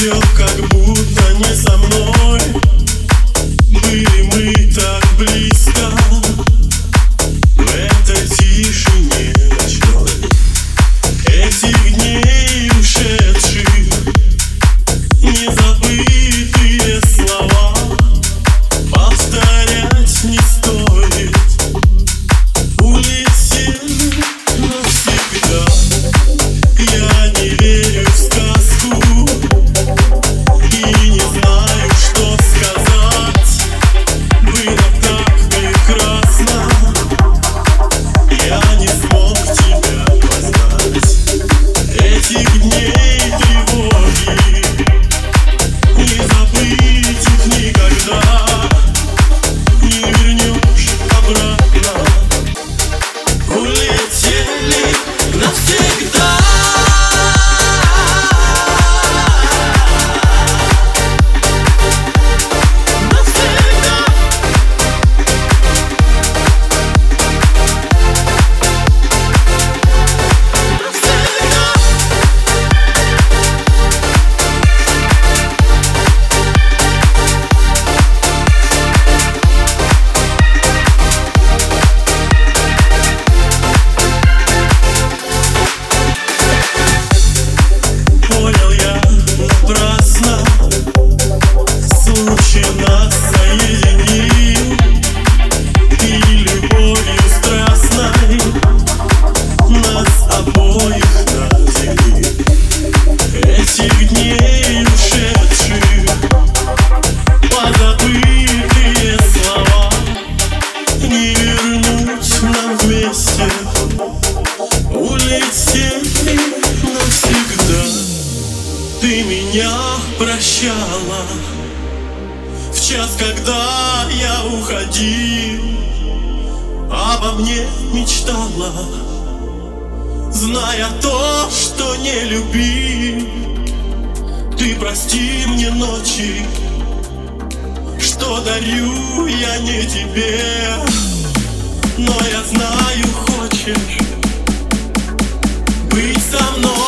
Отпустил, как будто не со мной. me. В час, когда я уходил Обо мне мечтала Зная то, что не любил. Ты прости мне ночи Что дарю я не тебе. Но я знаю, хочешь Быть со мной.